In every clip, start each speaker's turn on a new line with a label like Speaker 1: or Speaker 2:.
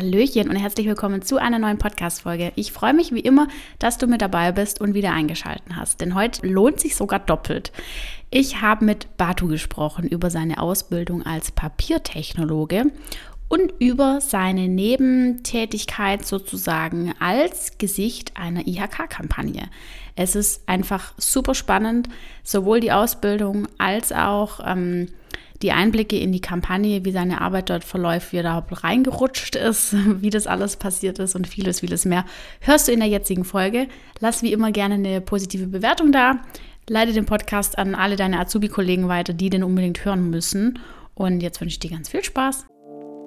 Speaker 1: Hallöchen und herzlich willkommen zu einer neuen Podcast-Folge. Ich freue mich wie immer, dass du mit dabei bist und wieder eingeschaltet hast, denn heute lohnt sich sogar doppelt. Ich habe mit Batu gesprochen über seine Ausbildung als Papiertechnologe und über seine Nebentätigkeit sozusagen als Gesicht einer IHK-Kampagne. Es ist einfach super spannend, sowohl die Ausbildung als auch ähm, die Einblicke in die Kampagne, wie seine Arbeit dort verläuft, wie er da reingerutscht ist, wie das alles passiert ist und vieles, vieles mehr, hörst du in der jetzigen Folge. Lass wie immer gerne eine positive Bewertung da. Leite den Podcast an alle deine Azubi-Kollegen weiter, die den unbedingt hören müssen. Und jetzt wünsche ich dir ganz viel Spaß.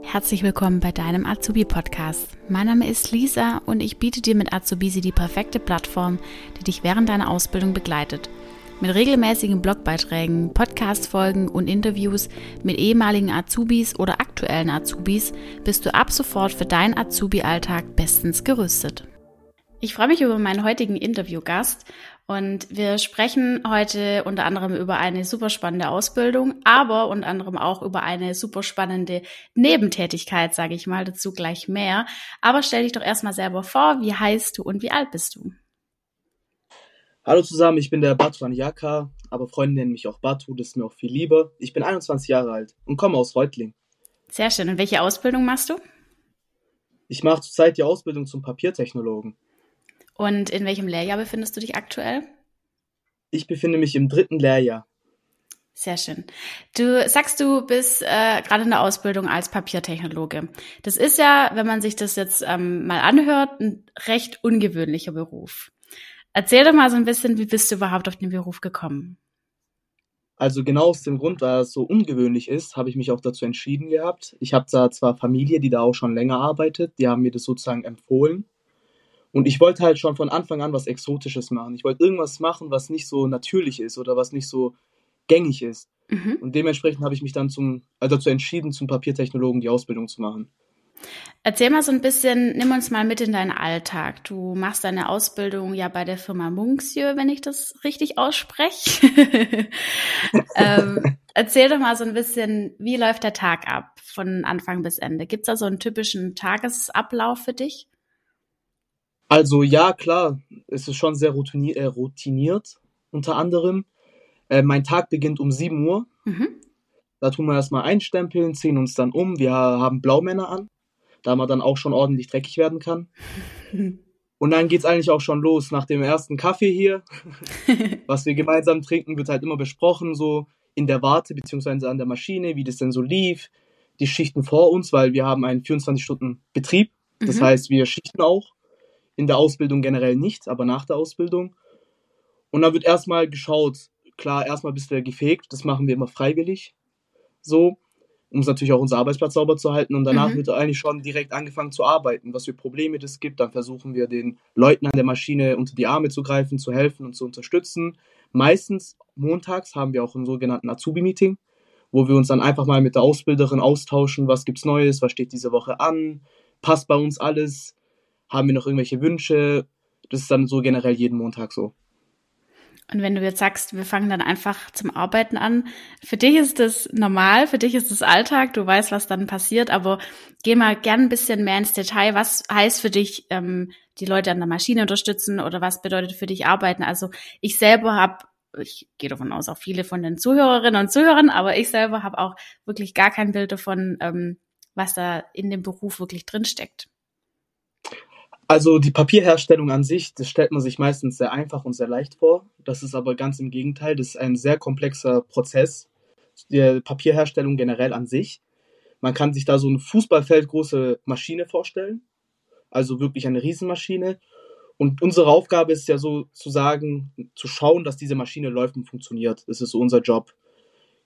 Speaker 1: Herzlich willkommen bei deinem Azubi-Podcast. Mein Name ist Lisa und ich biete dir mit Azubisi die perfekte Plattform, die dich während deiner Ausbildung begleitet – mit regelmäßigen Blogbeiträgen, Podcast-Folgen und Interviews mit ehemaligen Azubis oder aktuellen Azubis bist du ab sofort für deinen Azubi-Alltag bestens gerüstet. Ich freue mich über meinen heutigen Interviewgast und wir sprechen heute unter anderem über eine super spannende Ausbildung, aber unter anderem auch über eine super spannende Nebentätigkeit, sage ich mal, dazu gleich mehr. Aber stell dich doch erstmal selber vor, wie heißt du und wie alt bist du?
Speaker 2: Hallo zusammen, ich bin der Batu Yaka, aber Freunde nennen mich auch Batu, das ist mir auch viel lieber. Ich bin 21 Jahre alt und komme aus Reutling.
Speaker 1: Sehr schön. Und welche Ausbildung machst du?
Speaker 2: Ich mache zurzeit die Ausbildung zum Papiertechnologen.
Speaker 1: Und in welchem Lehrjahr befindest du dich aktuell?
Speaker 2: Ich befinde mich im dritten Lehrjahr.
Speaker 1: Sehr schön. Du sagst, du bist äh, gerade in der Ausbildung als Papiertechnologe. Das ist ja, wenn man sich das jetzt ähm, mal anhört, ein recht ungewöhnlicher Beruf. Erzähl doch mal so ein bisschen, wie bist du überhaupt auf den Beruf gekommen?
Speaker 2: Also genau aus dem Grund, weil es so ungewöhnlich ist, habe ich mich auch dazu entschieden gehabt. Ich habe da zwar Familie, die da auch schon länger arbeitet, die haben mir das sozusagen empfohlen. Und ich wollte halt schon von Anfang an was Exotisches machen. Ich wollte irgendwas machen, was nicht so natürlich ist oder was nicht so gängig ist. Mhm. Und dementsprechend habe ich mich dann zum, also dazu entschieden, zum Papiertechnologen die Ausbildung zu machen.
Speaker 1: Erzähl mal so ein bisschen, nimm uns mal mit in deinen Alltag. Du machst deine Ausbildung ja bei der Firma Munksieu, wenn ich das richtig ausspreche. ähm, erzähl doch mal so ein bisschen, wie läuft der Tag ab von Anfang bis Ende? Gibt es da so einen typischen Tagesablauf für dich?
Speaker 2: Also ja, klar, es ist schon sehr routiniert, äh, routiniert unter anderem. Äh, mein Tag beginnt um 7 Uhr. Mhm. Da tun wir erstmal einstempeln, ziehen uns dann um. Wir haben Blaumänner an da man dann auch schon ordentlich dreckig werden kann. Und dann geht es eigentlich auch schon los. Nach dem ersten Kaffee hier, was wir gemeinsam trinken, wird halt immer besprochen, so in der Warte beziehungsweise an der Maschine, wie das denn so lief. Die Schichten vor uns, weil wir haben einen 24-Stunden-Betrieb. Das mhm. heißt, wir schichten auch. In der Ausbildung generell nicht, aber nach der Ausbildung. Und dann wird erstmal geschaut, klar, erstmal bist du gefegt, das machen wir immer freiwillig. So um es natürlich auch unser Arbeitsplatz sauber zu halten. Und danach mhm. wird eigentlich schon direkt angefangen zu arbeiten, was für Probleme das gibt. Dann versuchen wir den Leuten an der Maschine unter die Arme zu greifen, zu helfen und zu unterstützen. Meistens montags haben wir auch einen sogenannten Azubi-Meeting, wo wir uns dann einfach mal mit der Ausbilderin austauschen, was gibt's Neues, was steht diese Woche an, passt bei uns alles, haben wir noch irgendwelche Wünsche. Das ist dann so generell jeden Montag so.
Speaker 1: Und wenn du jetzt sagst, wir fangen dann einfach zum Arbeiten an, für dich ist das normal, für dich ist das Alltag, du weißt, was dann passiert, aber geh mal gern ein bisschen mehr ins Detail. Was heißt für dich, ähm, die Leute an der Maschine unterstützen oder was bedeutet für dich arbeiten? Also ich selber habe, ich gehe davon aus, auch viele von den Zuhörerinnen und Zuhörern, aber ich selber habe auch wirklich gar kein Bild davon, ähm, was da in dem Beruf wirklich drinsteckt.
Speaker 2: Also die Papierherstellung an sich, das stellt man sich meistens sehr einfach und sehr leicht vor. Das ist aber ganz im Gegenteil. Das ist ein sehr komplexer Prozess. Die Papierherstellung generell an sich. Man kann sich da so eine Fußballfeldgroße Maschine vorstellen. Also wirklich eine Riesenmaschine. Und unsere Aufgabe ist ja sozusagen zu schauen, dass diese Maschine läuft und funktioniert. Das ist so unser Job.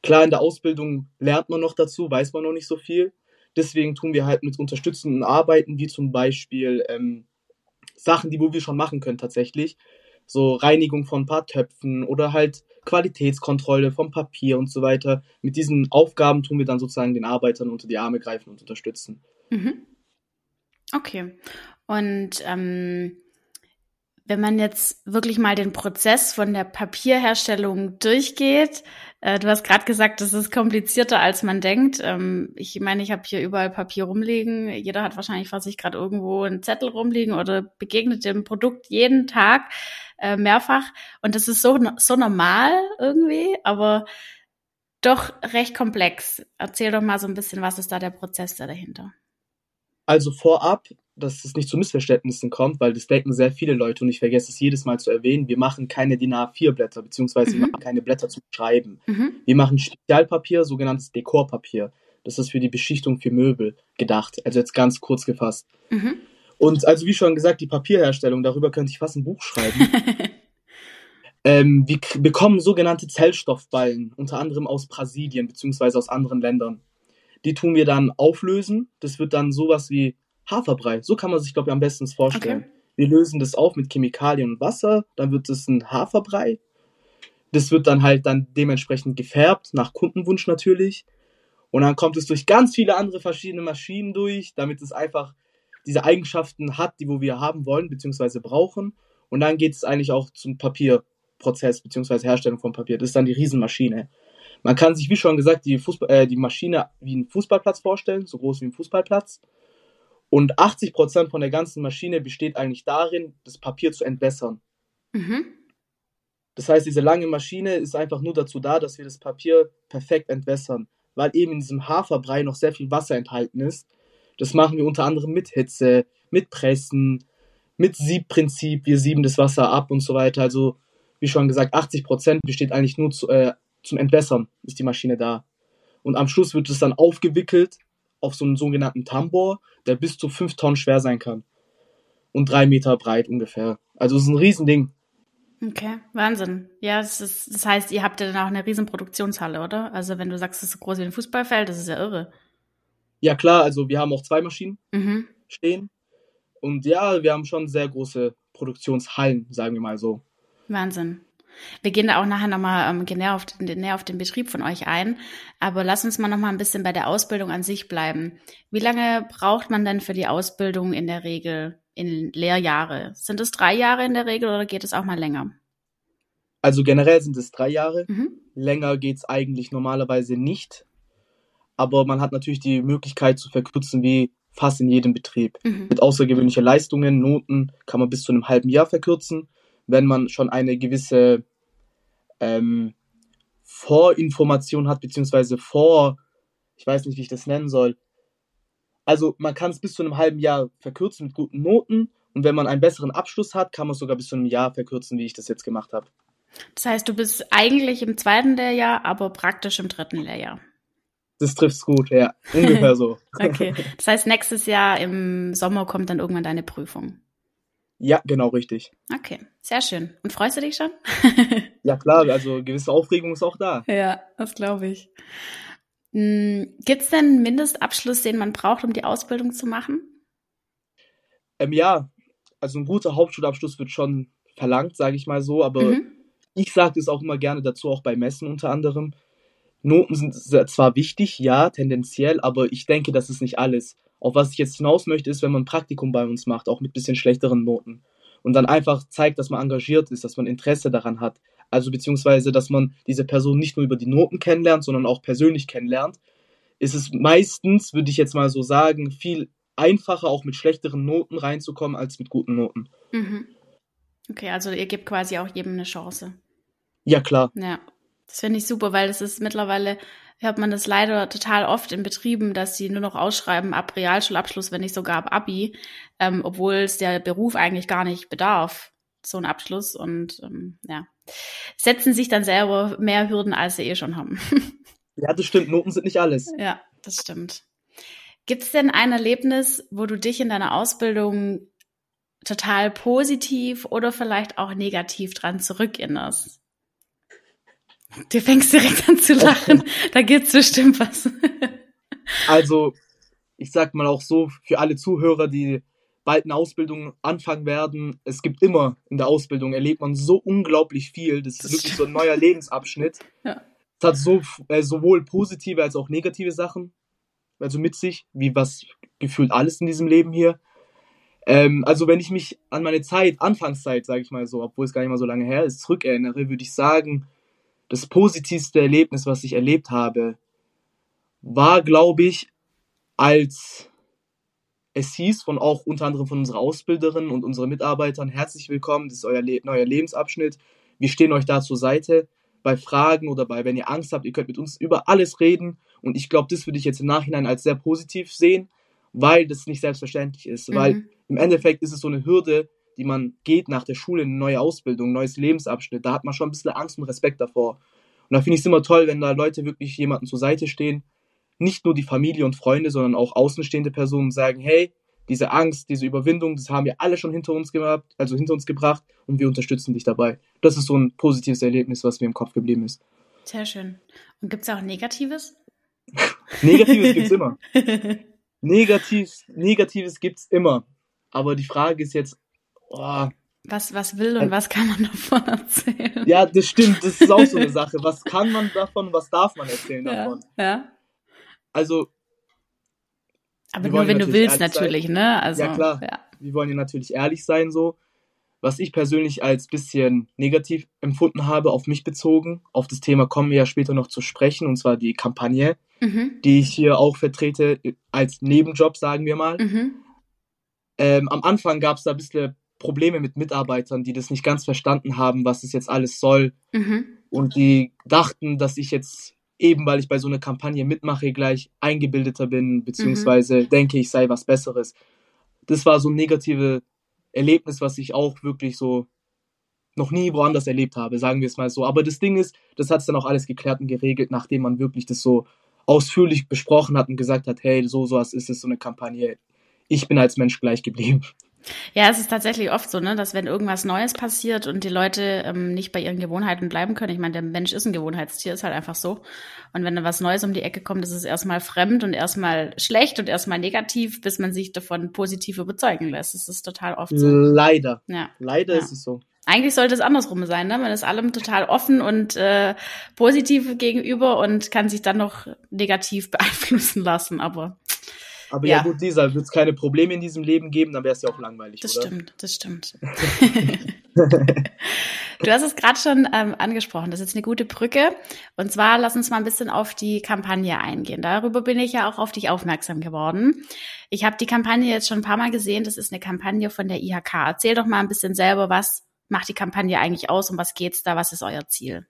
Speaker 2: Klar, in der Ausbildung lernt man noch dazu, weiß man noch nicht so viel. Deswegen tun wir halt mit unterstützenden Arbeiten, wie zum Beispiel ähm, Sachen, die wo wir schon machen können tatsächlich. So Reinigung von ein paar Töpfen oder halt Qualitätskontrolle vom Papier und so weiter. Mit diesen Aufgaben tun wir dann sozusagen den Arbeitern unter die Arme greifen und unterstützen.
Speaker 1: Mhm. Okay. Und ähm, wenn man jetzt wirklich mal den Prozess von der Papierherstellung durchgeht, äh, du hast gerade gesagt, das ist komplizierter, als man denkt. Ähm, ich meine, ich habe hier überall Papier rumliegen. Jeder hat wahrscheinlich vor sich gerade irgendwo einen Zettel rumliegen oder begegnet dem Produkt jeden Tag äh, mehrfach. Und das ist so, so normal irgendwie, aber doch recht komplex. Erzähl doch mal so ein bisschen, was ist da der Prozess da dahinter?
Speaker 2: Also vorab, dass es nicht zu Missverständnissen kommt, weil das denken sehr viele Leute und ich vergesse es jedes Mal zu erwähnen, wir machen keine DIN A4-Blätter, beziehungsweise mhm. wir machen keine Blätter zum Schreiben. Mhm. Wir machen Spezialpapier, sogenanntes Dekorpapier. Das ist für die Beschichtung für Möbel gedacht. Also jetzt ganz kurz gefasst. Mhm. Und also wie schon gesagt, die Papierherstellung, darüber könnte ich fast ein Buch schreiben. ähm, wir bekommen sogenannte Zellstoffballen, unter anderem aus Brasilien beziehungsweise aus anderen Ländern. Die tun wir dann auflösen. Das wird dann sowas wie Haferbrei. So kann man sich, glaube ich, am besten vorstellen. Okay. Wir lösen das auf mit Chemikalien und Wasser, dann wird es ein Haferbrei. Das wird dann halt dann dementsprechend gefärbt, nach Kundenwunsch natürlich. Und dann kommt es durch ganz viele andere verschiedene Maschinen durch, damit es einfach diese Eigenschaften hat, die wo wir haben wollen bzw. brauchen. Und dann geht es eigentlich auch zum Papierprozess bzw. Herstellung von Papier. Das ist dann die Riesenmaschine. Man kann sich, wie schon gesagt, die, Fußball, äh, die Maschine wie einen Fußballplatz vorstellen, so groß wie ein Fußballplatz. Und 80% von der ganzen Maschine besteht eigentlich darin, das Papier zu entwässern. Mhm. Das heißt, diese lange Maschine ist einfach nur dazu da, dass wir das Papier perfekt entwässern, weil eben in diesem Haferbrei noch sehr viel Wasser enthalten ist. Das machen wir unter anderem mit Hitze, mit Pressen, mit Siebprinzip. Wir sieben das Wasser ab und so weiter. Also, wie schon gesagt, 80% besteht eigentlich nur zu, äh, zum Entwässern, ist die Maschine da. Und am Schluss wird es dann aufgewickelt auf so einen sogenannten Tambor, der bis zu 5 Tonnen schwer sein kann. Und drei Meter breit ungefähr. Also es ist ein Riesending.
Speaker 1: Okay, Wahnsinn. Ja, das, ist, das heißt, ihr habt ja dann auch eine riesen Produktionshalle, oder? Also wenn du sagst, es ist so groß wie ein Fußballfeld, das ist ja irre.
Speaker 2: Ja klar, also wir haben auch zwei Maschinen mhm. stehen. Und ja, wir haben schon sehr große Produktionshallen, sagen wir mal so.
Speaker 1: Wahnsinn. Wir gehen da auch nachher nochmal ähm, näher, auf den, näher auf den Betrieb von euch ein. Aber lass uns mal nochmal ein bisschen bei der Ausbildung an sich bleiben. Wie lange braucht man denn für die Ausbildung in der Regel in Lehrjahre? Sind es drei Jahre in der Regel oder geht es auch mal länger?
Speaker 2: Also generell sind es drei Jahre. Mhm. Länger geht es eigentlich normalerweise nicht. Aber man hat natürlich die Möglichkeit zu verkürzen, wie fast in jedem Betrieb. Mhm. Mit außergewöhnlichen Leistungen, Noten kann man bis zu einem halben Jahr verkürzen wenn man schon eine gewisse ähm, Vorinformation hat, beziehungsweise vor, ich weiß nicht, wie ich das nennen soll. Also man kann es bis zu einem halben Jahr verkürzen mit guten Noten und wenn man einen besseren Abschluss hat, kann man es sogar bis zu einem Jahr verkürzen, wie ich das jetzt gemacht habe.
Speaker 1: Das heißt, du bist eigentlich im zweiten Lehrjahr, aber praktisch im dritten Lehrjahr.
Speaker 2: Das trifft's gut, ja. Ungefähr so.
Speaker 1: okay. Das heißt, nächstes Jahr im Sommer kommt dann irgendwann deine Prüfung.
Speaker 2: Ja, genau richtig.
Speaker 1: Okay, sehr schön. Und freust du dich schon?
Speaker 2: ja, klar, also gewisse Aufregung ist auch da.
Speaker 1: Ja, das glaube ich. Hm, Gibt es denn einen Mindestabschluss, den man braucht, um die Ausbildung zu machen?
Speaker 2: Ähm, ja, also ein guter Hauptschulabschluss wird schon verlangt, sage ich mal so, aber mhm. ich sage es auch immer gerne dazu, auch bei Messen unter anderem. Noten sind zwar wichtig, ja, tendenziell, aber ich denke, das ist nicht alles. Auf was ich jetzt hinaus möchte, ist, wenn man ein Praktikum bei uns macht, auch mit bisschen schlechteren Noten. Und dann einfach zeigt, dass man engagiert ist, dass man Interesse daran hat. Also beziehungsweise, dass man diese Person nicht nur über die Noten kennenlernt, sondern auch persönlich kennenlernt. Ist es meistens, würde ich jetzt mal so sagen, viel einfacher, auch mit schlechteren Noten reinzukommen, als mit guten Noten. Mhm.
Speaker 1: Okay, also ihr gebt quasi auch jedem eine Chance.
Speaker 2: Ja, klar.
Speaker 1: Ja, das finde ich super, weil es ist mittlerweile hört man das leider total oft in Betrieben, dass sie nur noch ausschreiben ab Realschulabschluss, wenn nicht sogar ab Abi, ähm, obwohl es der Beruf eigentlich gar nicht bedarf, so ein Abschluss. Und ähm, ja, setzen sich dann selber mehr Hürden, als sie eh schon haben.
Speaker 2: ja, das stimmt. Noten sind nicht alles.
Speaker 1: Ja, das stimmt. Gibt es denn ein Erlebnis, wo du dich in deiner Ausbildung total positiv oder vielleicht auch negativ dran zurückerinnerst? Du fängst direkt an zu lachen. da gibt's bestimmt was.
Speaker 2: also, ich sag mal auch so, für alle Zuhörer, die bald eine Ausbildung anfangen werden, es gibt immer in der Ausbildung, erlebt man so unglaublich viel. Das, das ist wirklich so ein neuer Lebensabschnitt. Ja. Es hat so, äh, sowohl positive als auch negative Sachen, also mit sich, wie was gefühlt alles in diesem Leben hier. Ähm, also wenn ich mich an meine Zeit, Anfangszeit, sage ich mal so, obwohl es gar nicht mal so lange her ist, zurückerinnere, würde ich sagen, das positivste Erlebnis, was ich erlebt habe, war, glaube ich, als es hieß von auch unter anderem von unserer Ausbilderin und unseren Mitarbeitern, herzlich willkommen, das ist euer Le neuer Lebensabschnitt, wir stehen euch da zur Seite bei Fragen oder bei, wenn ihr Angst habt, ihr könnt mit uns über alles reden. Und ich glaube, das würde ich jetzt im Nachhinein als sehr positiv sehen, weil das nicht selbstverständlich ist, mhm. weil im Endeffekt ist es so eine Hürde, die man geht nach der Schule, eine neue Ausbildung, ein neues Lebensabschnitt, da hat man schon ein bisschen Angst und Respekt davor. Und da finde ich es immer toll, wenn da Leute wirklich jemanden zur Seite stehen, nicht nur die Familie und Freunde, sondern auch außenstehende Personen sagen, hey, diese Angst, diese Überwindung, das haben wir alle schon hinter uns gehabt, also hinter uns gebracht und wir unterstützen dich dabei. Das ist so ein positives Erlebnis, was mir im Kopf geblieben ist.
Speaker 1: Sehr schön. Und gibt es auch Negatives?
Speaker 2: Negatives gibt es immer. Negatives, Negatives gibt es immer. Aber die Frage ist jetzt, oh,
Speaker 1: was, was will und was kann man davon erzählen?
Speaker 2: Ja, das stimmt, das ist auch so eine Sache. Was kann man davon, was darf man erzählen davon?
Speaker 1: Ja. ja.
Speaker 2: Also.
Speaker 1: Aber nur wenn du willst, natürlich, sein. ne? Also,
Speaker 2: ja, klar. Ja. Wir wollen ja natürlich ehrlich sein, so. Was ich persönlich als bisschen negativ empfunden habe, auf mich bezogen, auf das Thema kommen wir ja später noch zu sprechen, und zwar die Kampagne, mhm. die ich hier auch vertrete, als Nebenjob, sagen wir mal. Mhm. Ähm, am Anfang gab es da ein bisschen Probleme mit Mitarbeitern, die das nicht ganz verstanden haben, was es jetzt alles soll. Mhm. Und die dachten, dass ich jetzt eben, weil ich bei so einer Kampagne mitmache, gleich eingebildeter bin, beziehungsweise mhm. denke, ich sei was Besseres. Das war so ein negatives Erlebnis, was ich auch wirklich so noch nie woanders erlebt habe, sagen wir es mal so. Aber das Ding ist, das hat es dann auch alles geklärt und geregelt, nachdem man wirklich das so ausführlich besprochen hat und gesagt hat, hey, so sowas ist es, so eine Kampagne. Ich bin als Mensch gleich geblieben.
Speaker 1: Ja, es ist tatsächlich oft so, ne, dass wenn irgendwas Neues passiert und die Leute ähm, nicht bei ihren Gewohnheiten bleiben können, ich meine, der Mensch ist ein Gewohnheitstier, ist halt einfach so. Und wenn da was Neues um die Ecke kommt, ist es erstmal fremd und erstmal schlecht und erstmal negativ, bis man sich davon positiv überzeugen lässt. Das ist total oft so.
Speaker 2: Leider. Ja. Leider ja. ist es so.
Speaker 1: Eigentlich sollte es andersrum sein, ne? Man ist allem total offen und äh, positiv gegenüber und kann sich dann noch negativ beeinflussen lassen, aber
Speaker 2: aber ja, ja gut, Lisa, wird es keine Probleme in diesem Leben geben, dann wäre es ja auch langweilig,
Speaker 1: das
Speaker 2: oder?
Speaker 1: stimmt, das stimmt. du hast es gerade schon ähm, angesprochen, das ist eine gute Brücke. Und zwar lass uns mal ein bisschen auf die Kampagne eingehen. Darüber bin ich ja auch auf dich aufmerksam geworden. Ich habe die Kampagne jetzt schon ein paar Mal gesehen. Das ist eine Kampagne von der IHK. Erzähl doch mal ein bisschen selber, was macht die Kampagne eigentlich aus und was geht's da? Was ist euer Ziel?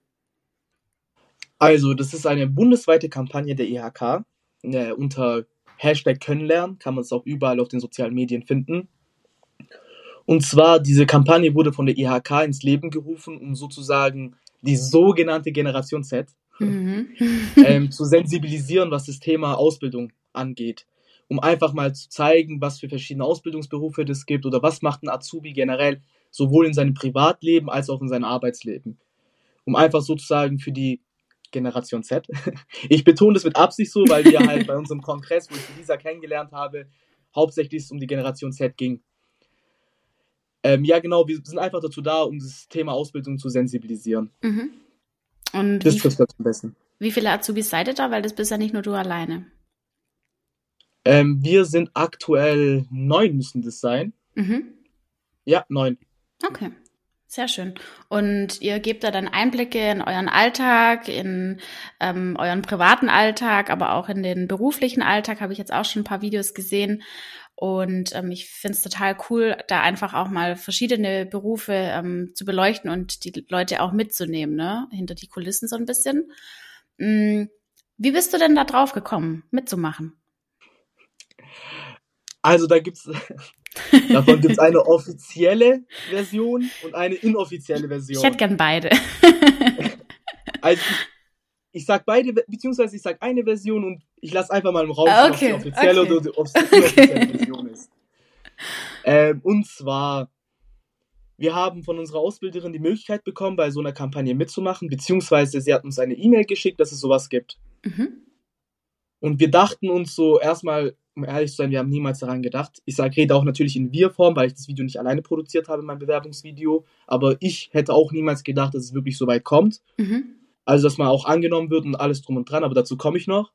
Speaker 2: Also, das ist eine bundesweite Kampagne der IHK äh, unter Hashtag Kennenlernen, kann man es auch überall auf den sozialen Medien finden. Und zwar, diese Kampagne wurde von der IHK ins Leben gerufen, um sozusagen die sogenannte Generation Z mhm. ähm, zu sensibilisieren, was das Thema Ausbildung angeht. Um einfach mal zu zeigen, was für verschiedene Ausbildungsberufe es gibt oder was macht ein Azubi generell, sowohl in seinem Privatleben als auch in seinem Arbeitsleben. Um einfach sozusagen für die Generation Z. Ich betone das mit Absicht so, weil wir halt bei unserem Kongress, wo ich Lisa kennengelernt habe, hauptsächlich es um die Generation Z ging. Ähm, ja, genau, wir sind einfach dazu da, um das Thema Ausbildung zu sensibilisieren. Mhm.
Speaker 1: Und das trifft das am besten. Wie viele Azubis seid ihr da? Weil das bist ja nicht nur du alleine.
Speaker 2: Ähm, wir sind aktuell neun, müssen das sein. Mhm. Ja, neun.
Speaker 1: Okay. Sehr schön. Und ihr gebt da dann Einblicke in euren Alltag, in ähm, euren privaten Alltag, aber auch in den beruflichen Alltag, habe ich jetzt auch schon ein paar Videos gesehen. Und ähm, ich finde es total cool, da einfach auch mal verschiedene Berufe ähm, zu beleuchten und die Leute auch mitzunehmen, ne? Hinter die Kulissen so ein bisschen. Mhm. Wie bist du denn da drauf gekommen, mitzumachen?
Speaker 2: Also da gibt's Davon gibt es eine offizielle Version und eine inoffizielle Version.
Speaker 1: Ich hätte gern beide.
Speaker 2: also ich, ich sag beide, beziehungsweise ich sag eine Version und ich lasse einfach mal im Raum, okay, ob die offizielle okay. oder ob es die inoffizielle okay. Version ist. Ähm, und zwar, wir haben von unserer Ausbilderin die Möglichkeit bekommen, bei so einer Kampagne mitzumachen, beziehungsweise sie hat uns eine E-Mail geschickt, dass es sowas gibt. Mhm. Und wir dachten uns so erstmal, um ehrlich zu sein, wir haben niemals daran gedacht. Ich sage, rede auch natürlich in Wir-Form, weil ich das Video nicht alleine produziert habe, mein Bewerbungsvideo. Aber ich hätte auch niemals gedacht, dass es wirklich so weit kommt. Mhm. Also, dass man auch angenommen wird und alles drum und dran, aber dazu komme ich noch.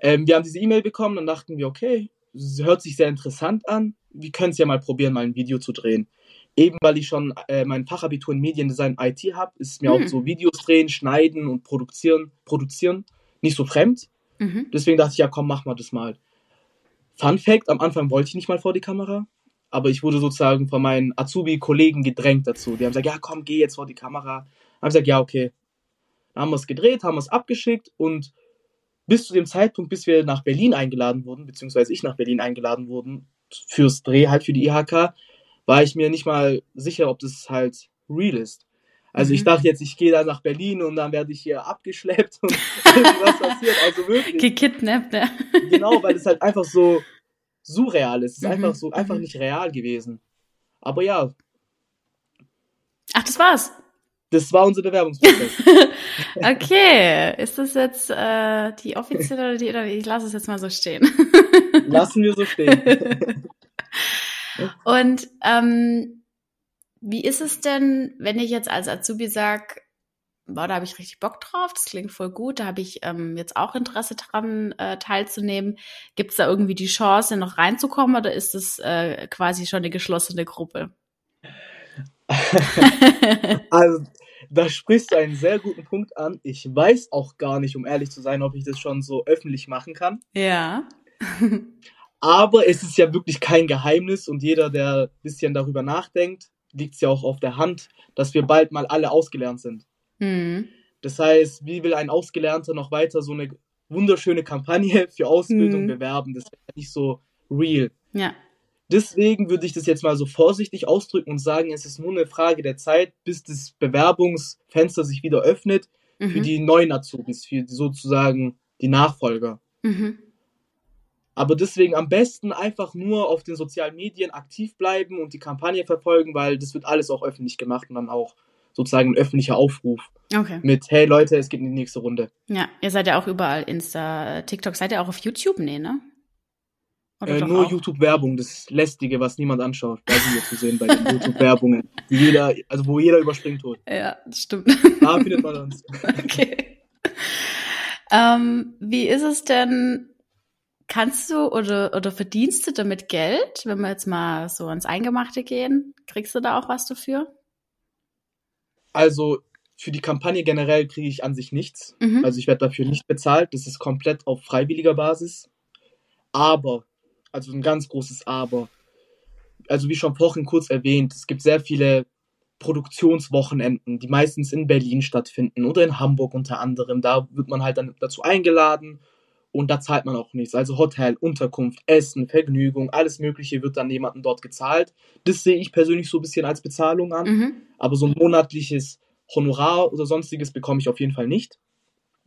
Speaker 2: Ähm, wir haben diese E-Mail bekommen, dann dachten wir, okay, hört sich sehr interessant an. Wir können es ja mal probieren, mal ein Video zu drehen. Eben weil ich schon äh, mein Fachabitur in Mediendesign IT habe, ist mir hm. auch so Videos drehen, schneiden und produzieren, produzieren nicht so fremd. Mhm. Deswegen dachte ich, ja komm, mach mal das mal. Fun Fact, am Anfang wollte ich nicht mal vor die Kamera, aber ich wurde sozusagen von meinen Azubi-Kollegen gedrängt dazu. Die haben gesagt, ja komm, geh jetzt vor die Kamera. Haben gesagt, ja okay. Dann haben wir es gedreht, haben es abgeschickt und bis zu dem Zeitpunkt, bis wir nach Berlin eingeladen wurden, beziehungsweise ich nach Berlin eingeladen wurden, fürs Dreh halt für die IHK, war ich mir nicht mal sicher, ob das halt real ist. Also mhm. ich dachte jetzt, ich gehe da nach Berlin und dann werde ich hier abgeschleppt und irgendwas passiert. Also wirklich.
Speaker 1: Gekidnappt, ne?
Speaker 2: Genau, weil es halt einfach so surreal ist. Es ist mhm. einfach so, einfach mhm. nicht real gewesen. Aber ja.
Speaker 1: Ach, das war's.
Speaker 2: Das war unser Bewerbungsprozess.
Speaker 1: okay, ist das jetzt äh, die offizielle oder die, oder ich lasse es jetzt mal so stehen.
Speaker 2: Lassen wir so stehen.
Speaker 1: Und ähm, wie ist es denn, wenn ich jetzt als Azubi sage, boah, da habe ich richtig Bock drauf, das klingt voll gut, da habe ich ähm, jetzt auch Interesse dran äh, teilzunehmen. Gibt es da irgendwie die Chance, noch reinzukommen oder ist es äh, quasi schon eine geschlossene Gruppe?
Speaker 2: also, da sprichst du einen sehr guten Punkt an. Ich weiß auch gar nicht, um ehrlich zu sein, ob ich das schon so öffentlich machen kann.
Speaker 1: Ja.
Speaker 2: Aber es ist ja wirklich kein Geheimnis und jeder, der ein bisschen darüber nachdenkt, liegt es ja auch auf der Hand, dass wir bald mal alle ausgelernt sind. Mhm. Das heißt, wie will ein Ausgelernter noch weiter so eine wunderschöne Kampagne für Ausbildung mhm. bewerben? Das ist ja nicht so real.
Speaker 1: Ja.
Speaker 2: Deswegen würde ich das jetzt mal so vorsichtig ausdrücken und sagen, es ist nur eine Frage der Zeit, bis das Bewerbungsfenster sich wieder öffnet mhm. für die neuen Azubis, für sozusagen die Nachfolger. Mhm. Aber deswegen am besten einfach nur auf den sozialen Medien aktiv bleiben und die Kampagne verfolgen, weil das wird alles auch öffentlich gemacht und dann auch sozusagen ein öffentlicher Aufruf.
Speaker 1: Okay.
Speaker 2: Mit, hey Leute, es geht in die nächste Runde.
Speaker 1: Ja, ihr seid ja auch überall Insta, TikTok, seid ihr auch auf YouTube? Nee, ne?
Speaker 2: Äh, nur YouTube-Werbung, das Lästige, was niemand anschaut. Da sind wir zu sehen bei den YouTube-Werbungen, jeder, also wo jeder überspringt tot.
Speaker 1: Ja, das stimmt.
Speaker 2: Da findet man uns.
Speaker 1: Okay. Ähm, wie ist es denn, Kannst du oder, oder verdienst du damit Geld, wenn wir jetzt mal so ans Eingemachte gehen? Kriegst du da auch was dafür?
Speaker 2: Also für die Kampagne generell kriege ich an sich nichts. Mhm. Also ich werde dafür nicht bezahlt. Das ist komplett auf freiwilliger Basis. Aber, also ein ganz großes Aber. Also wie schon vorhin kurz erwähnt, es gibt sehr viele Produktionswochenenden, die meistens in Berlin stattfinden oder in Hamburg unter anderem. Da wird man halt dann dazu eingeladen und da zahlt man auch nichts. Also Hotel, Unterkunft, Essen, Vergnügung, alles Mögliche wird dann jemandem dort gezahlt. Das sehe ich persönlich so ein bisschen als Bezahlung an. Mhm. Aber so ein monatliches Honorar oder sonstiges bekomme ich auf jeden Fall nicht.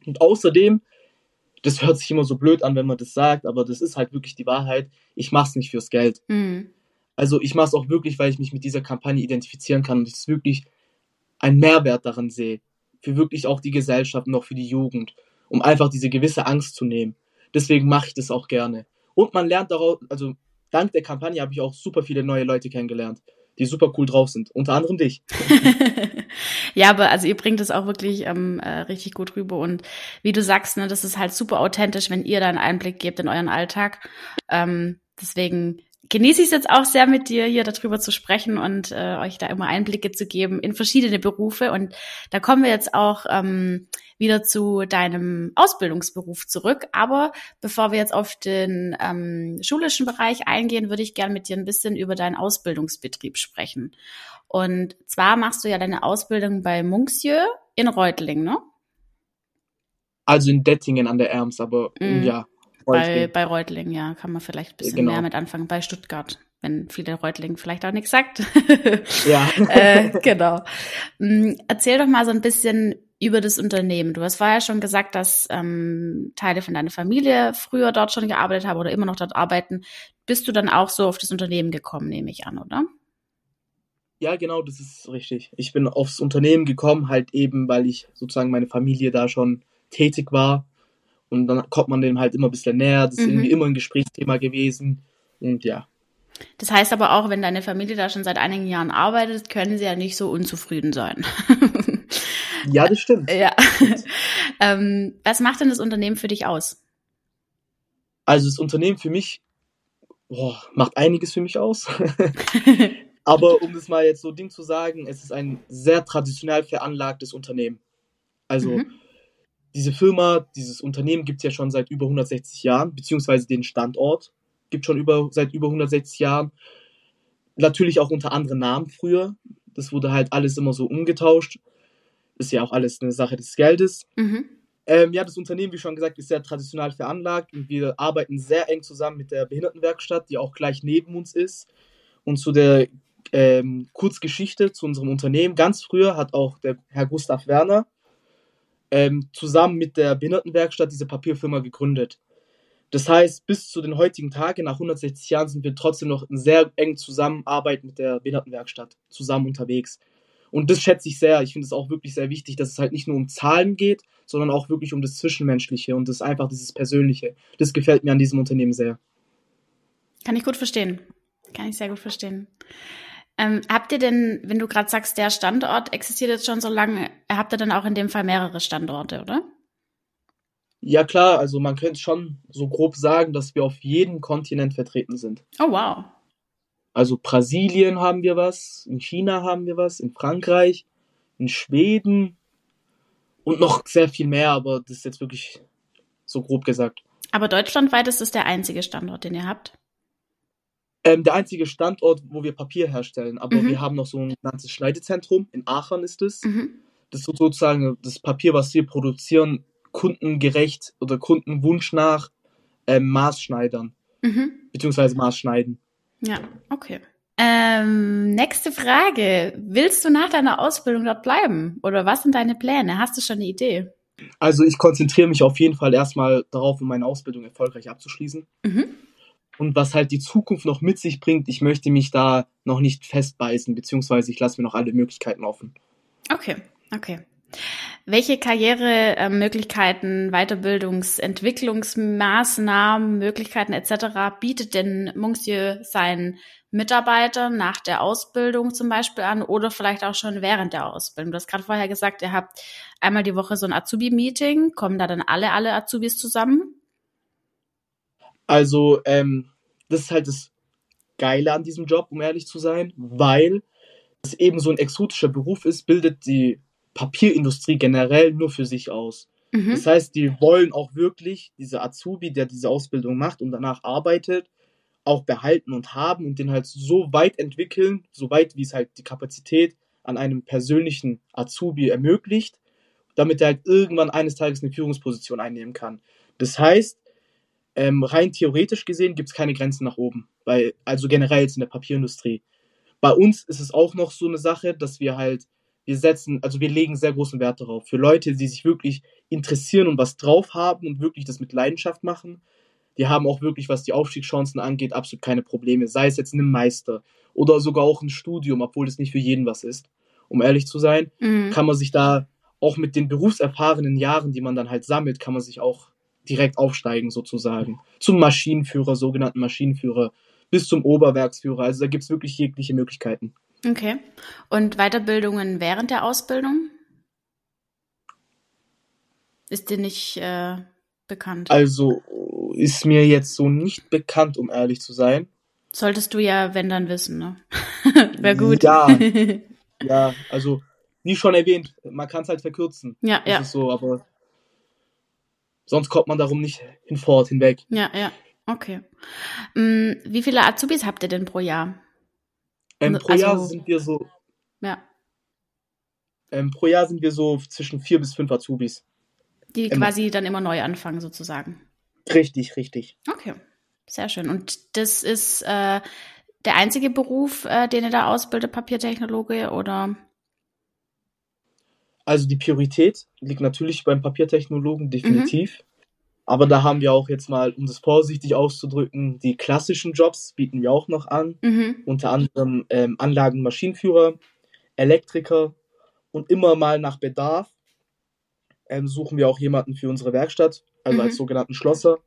Speaker 2: Und außerdem, das hört sich immer so blöd an, wenn man das sagt, aber das ist halt wirklich die Wahrheit. Ich mache es nicht fürs Geld. Mhm. Also ich mache es auch wirklich, weil ich mich mit dieser Kampagne identifizieren kann und ich es wirklich einen Mehrwert daran sehe. Für wirklich auch die Gesellschaft und auch für die Jugend um einfach diese gewisse Angst zu nehmen. Deswegen mache ich das auch gerne. Und man lernt daraus, also dank der Kampagne habe ich auch super viele neue Leute kennengelernt, die super cool drauf sind. Unter anderem dich.
Speaker 1: ja, aber also ihr bringt es auch wirklich ähm, äh, richtig gut rüber. Und wie du sagst, ne, das ist halt super authentisch, wenn ihr da einen Einblick gebt in euren Alltag. Ähm, deswegen genieße ich es jetzt auch sehr mit dir hier darüber zu sprechen und äh, euch da immer Einblicke zu geben in verschiedene Berufe. Und da kommen wir jetzt auch ähm, wieder zu deinem Ausbildungsberuf zurück. Aber bevor wir jetzt auf den ähm, schulischen Bereich eingehen, würde ich gerne mit dir ein bisschen über deinen Ausbildungsbetrieb sprechen. Und zwar machst du ja deine Ausbildung bei Munksieu in Reutling, ne?
Speaker 2: Also in Dettingen an der Erms, aber mm. ja.
Speaker 1: Bei, bei Reutling, ja, kann man vielleicht ein bisschen genau. mehr mit anfangen. Bei Stuttgart, wenn viele Reutling vielleicht auch nichts sagt.
Speaker 2: ja.
Speaker 1: äh, genau. Mm, erzähl doch mal so ein bisschen über das Unternehmen. Du hast vorher schon gesagt, dass ähm, Teile von deiner Familie früher dort schon gearbeitet haben oder immer noch dort arbeiten. Bist du dann auch so auf das Unternehmen gekommen, nehme ich an, oder?
Speaker 2: Ja, genau, das ist richtig. Ich bin aufs Unternehmen gekommen, halt eben, weil ich sozusagen meine Familie da schon tätig war und dann kommt man dem halt immer ein bisschen näher. Das ist mhm. irgendwie immer ein Gesprächsthema gewesen. Und ja.
Speaker 1: Das heißt aber auch, wenn deine Familie da schon seit einigen Jahren arbeitet, können sie ja nicht so unzufrieden sein.
Speaker 2: ja, das stimmt.
Speaker 1: Ja. ähm, was macht denn das Unternehmen für dich aus?
Speaker 2: Also das Unternehmen für mich boah, macht einiges für mich aus. Aber um das mal jetzt so Ding zu sagen, es ist ein sehr traditionell veranlagtes Unternehmen. Also mhm. Diese Firma, dieses Unternehmen gibt es ja schon seit über 160 Jahren, beziehungsweise den Standort gibt schon über, seit über 160 Jahren. Natürlich auch unter anderen Namen früher. Das wurde halt alles immer so umgetauscht. Ist ja auch alles eine Sache des Geldes. Mhm. Ähm, ja, das Unternehmen, wie schon gesagt, ist sehr traditionell veranlagt und wir arbeiten sehr eng zusammen mit der Behindertenwerkstatt, die auch gleich neben uns ist. Und zu der ähm, Kurzgeschichte zu unserem Unternehmen. Ganz früher hat auch der Herr Gustav Werner ähm, zusammen mit der Behindertenwerkstatt diese Papierfirma gegründet. Das heißt, bis zu den heutigen Tagen, nach 160 Jahren, sind wir trotzdem noch in sehr engen Zusammenarbeit mit der Behindertenwerkstatt zusammen unterwegs. Und das schätze ich sehr. Ich finde es auch wirklich sehr wichtig, dass es halt nicht nur um Zahlen geht, sondern auch wirklich um das Zwischenmenschliche und das einfach dieses Persönliche. Das gefällt mir an diesem Unternehmen sehr.
Speaker 1: Kann ich gut verstehen. Kann ich sehr gut verstehen. Ähm, habt ihr denn, wenn du gerade sagst, der Standort existiert jetzt schon so lange, habt ihr dann auch in dem Fall mehrere Standorte, oder?
Speaker 2: Ja klar, also man könnte schon so grob sagen, dass wir auf jedem Kontinent vertreten sind.
Speaker 1: Oh wow.
Speaker 2: Also Brasilien haben wir was, in China haben wir was, in Frankreich, in Schweden und noch sehr viel mehr, aber das ist jetzt wirklich so grob gesagt.
Speaker 1: Aber deutschlandweit ist es der einzige Standort, den ihr habt?
Speaker 2: Ähm, der einzige Standort, wo wir Papier herstellen, aber mhm. wir haben noch so ein ganzes Schneidezentrum, in Aachen ist es. Mhm. Das ist sozusagen das Papier, was wir produzieren, kundengerecht oder Kundenwunsch nach ähm, Maßschneidern, mhm. beziehungsweise Maßschneiden.
Speaker 1: Ja, okay. Ähm, nächste Frage. Willst du nach deiner Ausbildung dort bleiben? Oder was sind deine Pläne? Hast du schon eine Idee?
Speaker 2: Also ich konzentriere mich auf jeden Fall erstmal darauf, um meine Ausbildung erfolgreich abzuschließen. Mhm. Und was halt die Zukunft noch mit sich bringt, ich möchte mich da noch nicht festbeißen, beziehungsweise ich lasse mir noch alle Möglichkeiten offen.
Speaker 1: Okay, okay. Welche Karrieremöglichkeiten, Weiterbildungs-, Entwicklungsmaßnahmen, Möglichkeiten etc. bietet denn Monsieur seinen Mitarbeitern nach der Ausbildung zum Beispiel an oder vielleicht auch schon während der Ausbildung? Du hast gerade vorher gesagt, ihr habt einmal die Woche so ein Azubi-Meeting. Kommen da dann alle, alle Azubis zusammen?
Speaker 2: Also, ähm, das ist halt das Geile an diesem Job, um ehrlich zu sein, weil es eben so ein exotischer Beruf ist, bildet die Papierindustrie generell nur für sich aus. Mhm. Das heißt, die wollen auch wirklich diese Azubi, der diese Ausbildung macht und danach arbeitet, auch behalten und haben und den halt so weit entwickeln, so weit wie es halt die Kapazität an einem persönlichen Azubi ermöglicht, damit er halt irgendwann eines Tages eine Führungsposition einnehmen kann. Das heißt, ähm, rein theoretisch gesehen gibt es keine Grenzen nach oben, weil, also generell jetzt in der Papierindustrie. Bei uns ist es auch noch so eine Sache, dass wir halt wir setzen, also wir legen sehr großen Wert darauf. Für Leute, die sich wirklich interessieren und was drauf haben und wirklich das mit Leidenschaft machen, die haben auch wirklich, was die Aufstiegschancen angeht, absolut keine Probleme. Sei es jetzt ein Meister oder sogar auch ein Studium, obwohl das nicht für jeden was ist. Um ehrlich zu sein, mhm. kann man sich da auch mit den berufserfahrenen Jahren, die man dann halt sammelt, kann man sich auch direkt aufsteigen sozusagen. Zum Maschinenführer, sogenannten Maschinenführer, bis zum Oberwerksführer. Also da gibt es wirklich jegliche Möglichkeiten.
Speaker 1: Okay. Und Weiterbildungen während der Ausbildung? Ist dir nicht äh, bekannt?
Speaker 2: Also ist mir jetzt so nicht bekannt, um ehrlich zu sein.
Speaker 1: Solltest du ja, wenn dann wissen, ne? Wäre gut.
Speaker 2: Ja, ja, also wie schon erwähnt, man kann es halt verkürzen.
Speaker 1: Ja,
Speaker 2: das
Speaker 1: ja.
Speaker 2: Ist so, aber sonst kommt man darum nicht hinfort, hinweg.
Speaker 1: Ja, ja. Okay. Hm, wie viele Azubis habt ihr denn pro Jahr?
Speaker 2: Ähm, pro also, Jahr sind wir so.
Speaker 1: Ja.
Speaker 2: Ähm, pro Jahr sind wir so zwischen vier bis fünf Azubis.
Speaker 1: Die ähm, quasi dann immer neu anfangen, sozusagen.
Speaker 2: Richtig, richtig.
Speaker 1: Okay, sehr schön. Und das ist äh, der einzige Beruf, äh, den ihr da ausbildet, Papiertechnologe, oder?
Speaker 2: Also die Priorität liegt natürlich beim Papiertechnologen, definitiv. Mhm. Aber da haben wir auch jetzt mal, um das vorsichtig auszudrücken, die klassischen Jobs bieten wir auch noch an. Mhm. Unter anderem ähm, Anlagen, Maschinenführer, Elektriker und immer mal nach Bedarf ähm, suchen wir auch jemanden für unsere Werkstatt, also mhm. als sogenannten Schlosser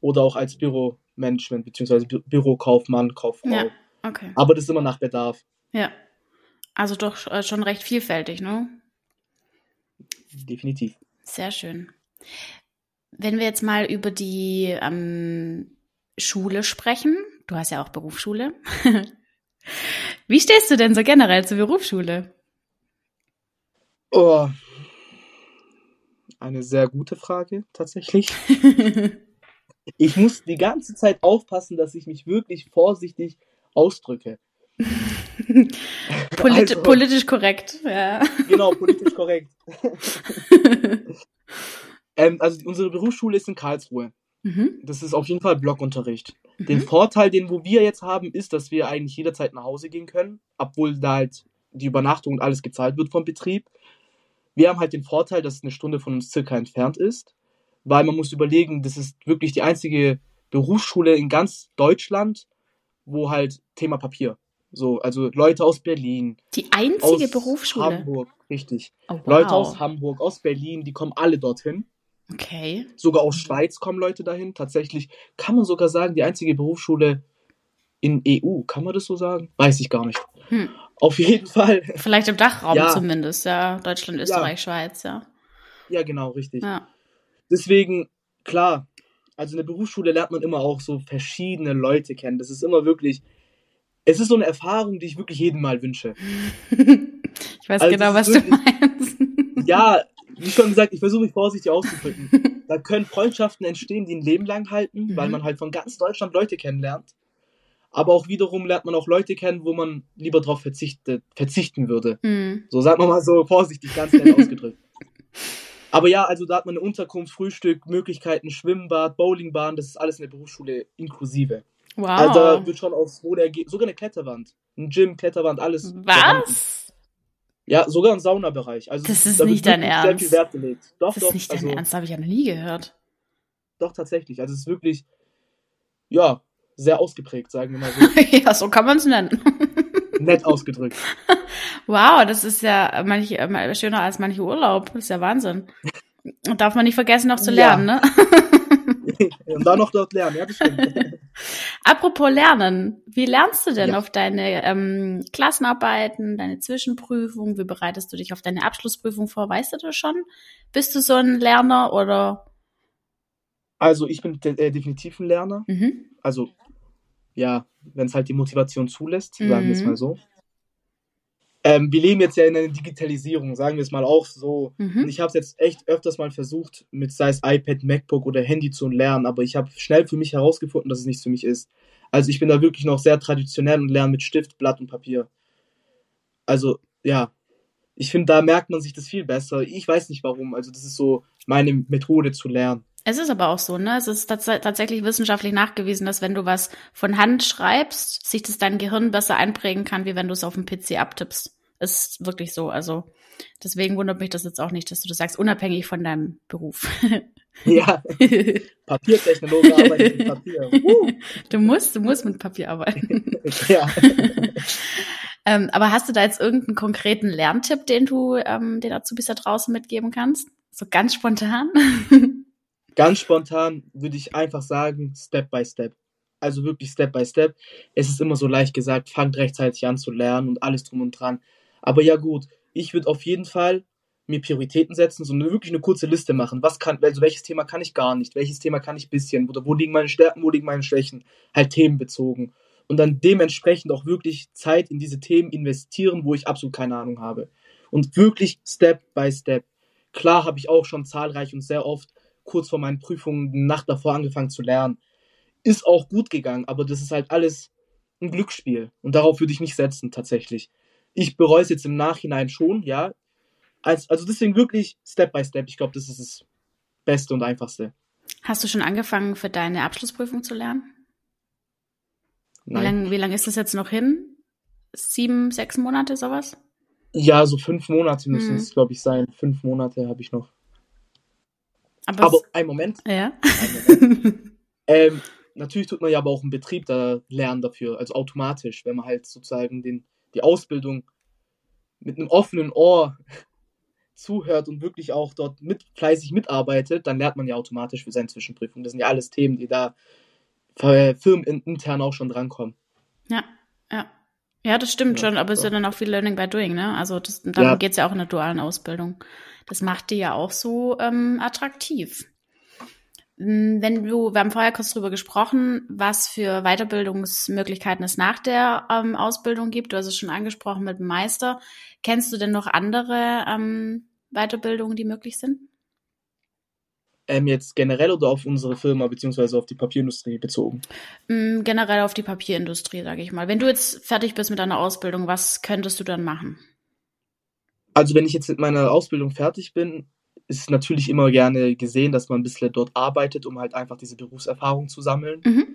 Speaker 2: oder auch als Büromanagement bzw. Bü Bürokaufmann, Kauffrau. Ja,
Speaker 1: okay.
Speaker 2: Aber das ist immer nach Bedarf.
Speaker 1: Ja. Also doch äh, schon recht vielfältig, ne?
Speaker 2: Definitiv.
Speaker 1: Sehr schön. Wenn wir jetzt mal über die ähm, Schule sprechen, du hast ja auch Berufsschule. Wie stehst du denn so generell zur Berufsschule?
Speaker 2: Oh, eine sehr gute Frage tatsächlich. ich muss die ganze Zeit aufpassen, dass ich mich wirklich vorsichtig ausdrücke.
Speaker 1: Polit also, politisch korrekt, ja.
Speaker 2: Genau, politisch korrekt. ähm, also unsere Berufsschule ist in Karlsruhe. Mhm. Das ist auf jeden Fall Blockunterricht. Mhm. Den Vorteil, den wo wir jetzt haben, ist, dass wir eigentlich jederzeit nach Hause gehen können, obwohl da halt die Übernachtung und alles gezahlt wird vom Betrieb. Wir haben halt den Vorteil, dass es eine Stunde von uns circa entfernt ist, weil man muss überlegen, das ist wirklich die einzige Berufsschule in ganz Deutschland, wo halt Thema Papier. So, also Leute aus Berlin.
Speaker 1: Die einzige aus Berufsschule?
Speaker 2: Wow. richtig. Oh, wow. Leute aus Hamburg, aus Berlin, die kommen alle dorthin.
Speaker 1: Okay.
Speaker 2: Sogar aus Schweiz kommen Leute dahin. Tatsächlich kann man sogar sagen, die einzige Berufsschule in EU. Kann man das so sagen? Weiß ich gar nicht. Hm. Auf jeden Fall.
Speaker 1: Vielleicht im Dachraum ja. zumindest, ja. Deutschland, Österreich, ja. Schweiz, ja.
Speaker 2: Ja, genau, richtig. Ja. Deswegen, klar, also in der Berufsschule lernt man immer auch so verschiedene Leute kennen. Das ist immer wirklich, es ist so eine Erfahrung, die ich wirklich jedem Mal wünsche.
Speaker 1: ich weiß also genau, was wirklich, du meinst.
Speaker 2: ja, wie schon gesagt, ich versuche mich vorsichtig auszudrücken. da können Freundschaften entstehen, die ein Leben lang halten, mhm. weil man halt von ganz Deutschland Leute kennenlernt. Aber auch wiederum lernt man auch Leute kennen, wo man lieber darauf verzichten würde. Mhm. So sagt man mal so vorsichtig, ganz nett ausgedrückt. Aber ja, also da hat man eine Unterkunft, Frühstück, Möglichkeiten, Schwimmbad, Bowlingbahn, das ist alles in der Berufsschule inklusive. Wow. Also da wird schon aufs Wohl ergehen. Sogar eine Kletterwand. Ein Gym, Kletterwand, alles.
Speaker 1: Was?
Speaker 2: Ja, sogar ein Saunabereich. Also
Speaker 1: das ist da nicht dein Ernst.
Speaker 2: Sehr viel Wert gelegt.
Speaker 1: Doch, das doch. ist nicht dein also, Ernst, habe ich ja noch nie gehört.
Speaker 2: Doch, tatsächlich. Also es ist wirklich, ja, sehr ausgeprägt, sagen wir mal so.
Speaker 1: ja, so kann man es nennen.
Speaker 2: Nett ausgedrückt.
Speaker 1: Wow, das ist ja manch, äh, schöner als manche Urlaub. Das ist ja Wahnsinn. Und darf man nicht vergessen, noch zu lernen, ja.
Speaker 2: ne? Und dann noch dort lernen, ja, das stimmt.
Speaker 1: Apropos Lernen, wie lernst du denn ja. auf deine ähm, Klassenarbeiten, deine Zwischenprüfung? Wie bereitest du dich auf deine Abschlussprüfung vor? Weißt du das schon? Bist du so ein Lerner oder?
Speaker 2: Also ich bin de äh, definitiv ein Lerner. Mhm. Also ja, wenn es halt die Motivation zulässt, mhm. sagen wir es mal so. Ähm, wir leben jetzt ja in einer Digitalisierung, sagen wir es mal auch so. Mhm. Und ich habe es jetzt echt öfters mal versucht, mit sei es iPad, MacBook oder Handy zu lernen, aber ich habe schnell für mich herausgefunden, dass es nichts für mich ist. Also ich bin da wirklich noch sehr traditionell und lerne mit Stift, Blatt und Papier. Also ja, ich finde, da merkt man sich das viel besser. Ich weiß nicht warum. Also das ist so meine Methode zu lernen.
Speaker 1: Es ist aber auch so, ne? Es ist tats tatsächlich wissenschaftlich nachgewiesen, dass wenn du was von Hand schreibst, sich das dein Gehirn besser einprägen kann, wie wenn du es auf dem PC abtippst. Ist wirklich so. Also deswegen wundert mich das jetzt auch nicht, dass du das sagst, unabhängig von deinem Beruf.
Speaker 2: Ja. Papiertechnologe arbeitet mit Papier. Uh.
Speaker 1: Du musst, du musst mit Papier arbeiten.
Speaker 2: ja.
Speaker 1: ähm, aber hast du da jetzt irgendeinen konkreten Lerntipp, den du ähm, den Azubis da draußen mitgeben kannst? So ganz spontan?
Speaker 2: Ganz spontan würde ich einfach sagen, Step by Step. Also wirklich Step by Step. Es ist immer so leicht gesagt, fangt rechtzeitig an zu lernen und alles drum und dran. Aber ja gut, ich würde auf jeden Fall mir Prioritäten setzen, so eine, wirklich eine kurze Liste machen. Was kann, also welches Thema kann ich gar nicht, welches Thema kann ich bisschen, oder wo liegen meine Stärken, wo liegen meine Schwächen, halt themenbezogen. Und dann dementsprechend auch wirklich Zeit in diese Themen investieren, wo ich absolut keine Ahnung habe. Und wirklich Step by Step. Klar habe ich auch schon zahlreich und sehr oft kurz vor meinen Prüfungen die Nacht davor angefangen zu lernen. Ist auch gut gegangen, aber das ist halt alles ein Glücksspiel. Und darauf würde ich nicht setzen, tatsächlich. Ich bereue es jetzt im Nachhinein schon, ja. Also, also deswegen wirklich Step by Step. Ich glaube, das ist das Beste und Einfachste.
Speaker 1: Hast du schon angefangen, für deine Abschlussprüfung zu lernen?
Speaker 2: Nein.
Speaker 1: Wie lange wie lang ist das jetzt noch hin? Sieben, sechs Monate, sowas?
Speaker 2: Ja, so fünf Monate müssen hm. es, glaube ich, sein. Fünf Monate habe ich noch. Aber, aber ein Moment.
Speaker 1: Ja.
Speaker 2: Ein Moment. ähm, natürlich tut man ja aber auch im Betrieb da lernen dafür, also automatisch, wenn man halt sozusagen den, die Ausbildung mit einem offenen Ohr zuhört und wirklich auch dort mit, fleißig mitarbeitet, dann lernt man ja automatisch für seine Zwischenprüfung. Das sind ja alles Themen, die da firmenintern auch schon drankommen.
Speaker 1: Ja, ja. Ja, das stimmt ja, schon, aber es ist ja dann auch viel Learning by Doing, ne? Also das, darum ja. geht es ja auch in der dualen Ausbildung. Das macht die ja auch so ähm, attraktiv. Hm, wenn du, wir haben vorher kurz drüber gesprochen, was für Weiterbildungsmöglichkeiten es nach der ähm, Ausbildung gibt. Du hast es schon angesprochen mit dem Meister. Kennst du denn noch andere ähm, Weiterbildungen, die möglich sind?
Speaker 2: Ähm, jetzt generell oder auf unsere Firma beziehungsweise auf die Papierindustrie bezogen?
Speaker 1: Mm, generell auf die Papierindustrie, sage ich mal. Wenn du jetzt fertig bist mit deiner Ausbildung, was könntest du dann machen?
Speaker 2: Also wenn ich jetzt mit meiner Ausbildung fertig bin, ist natürlich immer gerne gesehen, dass man ein bisschen dort arbeitet, um halt einfach diese Berufserfahrung zu sammeln. Mhm.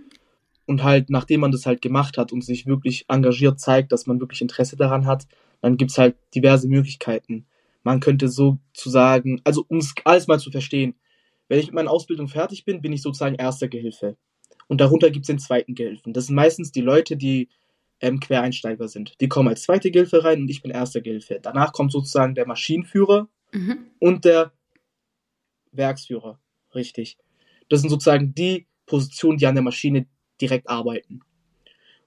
Speaker 2: Und halt, nachdem man das halt gemacht hat und sich wirklich engagiert zeigt, dass man wirklich Interesse daran hat, dann gibt es halt diverse Möglichkeiten. Man könnte sozusagen, also um es alles mal zu verstehen, wenn ich mit meiner Ausbildung fertig bin, bin ich sozusagen erster Gehilfe. Und darunter gibt es den zweiten Gehilfen. Das sind meistens die Leute, die ähm, Quereinsteiger sind. Die kommen als zweite Gehilfe rein und ich bin erster Gehilfe. Danach kommt sozusagen der Maschinenführer mhm. und der Werksführer, richtig. Das sind sozusagen die Positionen, die an der Maschine direkt arbeiten.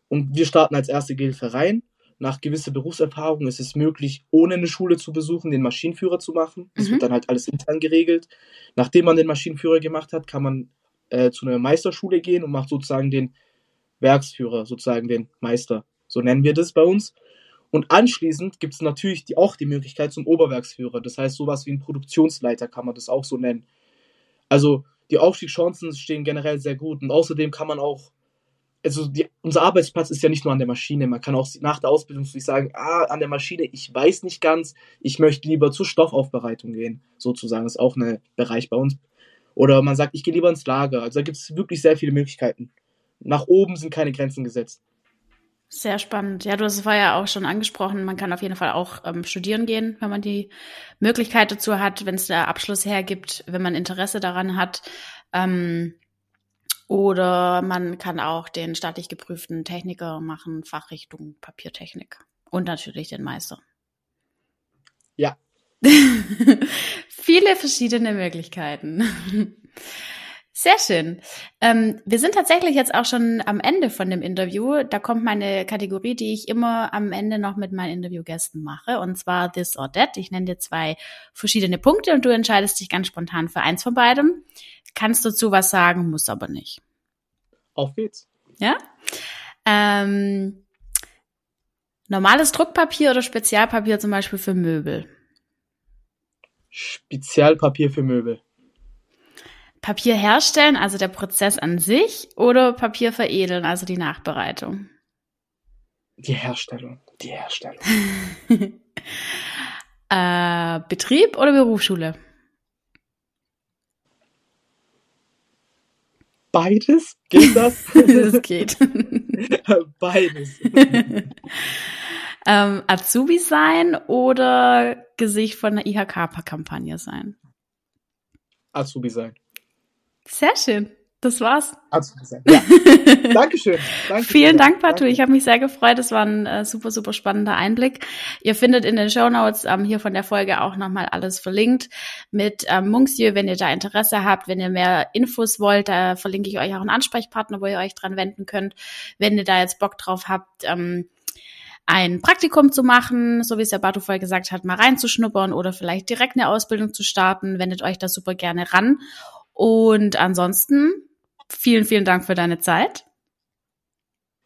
Speaker 2: Und wir starten als erste Gehilfe rein. Nach gewisser Berufserfahrung ist es möglich, ohne eine Schule zu besuchen, den Maschinenführer zu machen. Das mhm. wird dann halt alles intern geregelt. Nachdem man den Maschinenführer gemacht hat, kann man äh, zu einer Meisterschule gehen und macht sozusagen den Werksführer, sozusagen den Meister. So nennen wir das bei uns. Und anschließend gibt es natürlich die, auch die Möglichkeit zum Oberwerksführer. Das heißt, sowas wie ein Produktionsleiter kann man das auch so nennen. Also die Aufstiegschancen stehen generell sehr gut. Und außerdem kann man auch, also die, unser Arbeitsplatz ist ja nicht nur an der Maschine. Man kann auch nach der Ausbildung sich sagen, ah, an der Maschine, ich weiß nicht ganz, ich möchte lieber zur Stoffaufbereitung gehen, sozusagen. Das ist auch ein Bereich bei uns. Oder man sagt, ich gehe lieber ins Lager. Also da gibt es wirklich sehr viele Möglichkeiten. Nach oben sind keine Grenzen gesetzt.
Speaker 1: Sehr spannend. Ja, du hast es vorher auch schon angesprochen. Man kann auf jeden Fall auch ähm, studieren gehen, wenn man die Möglichkeit dazu hat, wenn es der Abschluss hergibt, wenn man Interesse daran hat. Ähm, oder man kann auch den staatlich geprüften Techniker machen, Fachrichtung Papiertechnik. Und natürlich den Meister.
Speaker 2: Ja.
Speaker 1: Viele verschiedene Möglichkeiten. Sehr schön. Ähm, wir sind tatsächlich jetzt auch schon am Ende von dem Interview. Da kommt meine Kategorie, die ich immer am Ende noch mit meinen Interviewgästen mache, und zwar This or That. Ich nenne dir zwei verschiedene Punkte und du entscheidest dich ganz spontan für eins von beidem. Kannst dazu was sagen, muss aber nicht.
Speaker 2: Auf geht's.
Speaker 1: Ja? Ähm, normales Druckpapier oder Spezialpapier zum Beispiel für Möbel?
Speaker 2: Spezialpapier für Möbel.
Speaker 1: Papier herstellen, also der Prozess an sich, oder Papier veredeln, also die Nachbereitung?
Speaker 2: Die Herstellung. Die Herstellung.
Speaker 1: äh, Betrieb oder Berufsschule?
Speaker 2: Beides? Geht das?
Speaker 1: das geht.
Speaker 2: Beides.
Speaker 1: ähm, Azubi sein oder Gesicht von der IHK-Kampagne sein?
Speaker 2: Azubi sein.
Speaker 1: Sehr schön. Das war's.
Speaker 2: Ja. Dankeschön. Danke
Speaker 1: Vielen Dank, Patu. Ich habe mich sehr gefreut. Das war ein äh, super, super spannender Einblick. Ihr findet in den Show Notes ähm, hier von der Folge auch nochmal alles verlinkt mit ähm, Munksjö, wenn ihr da Interesse habt, wenn ihr mehr Infos wollt, da verlinke ich euch auch einen Ansprechpartner, wo ihr euch dran wenden könnt. Wenn ihr da jetzt Bock drauf habt, ähm, ein Praktikum zu machen, so wie es der Batu vorher gesagt hat, mal reinzuschnuppern oder vielleicht direkt eine Ausbildung zu starten, wendet euch da super gerne ran. Und ansonsten vielen, vielen Dank für deine Zeit.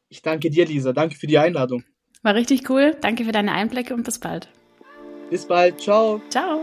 Speaker 2: Ich danke dir, Lisa. Danke für die Einladung.
Speaker 1: War richtig cool. Danke für deine Einblicke und bis bald.
Speaker 2: Bis bald. Ciao.
Speaker 1: Ciao.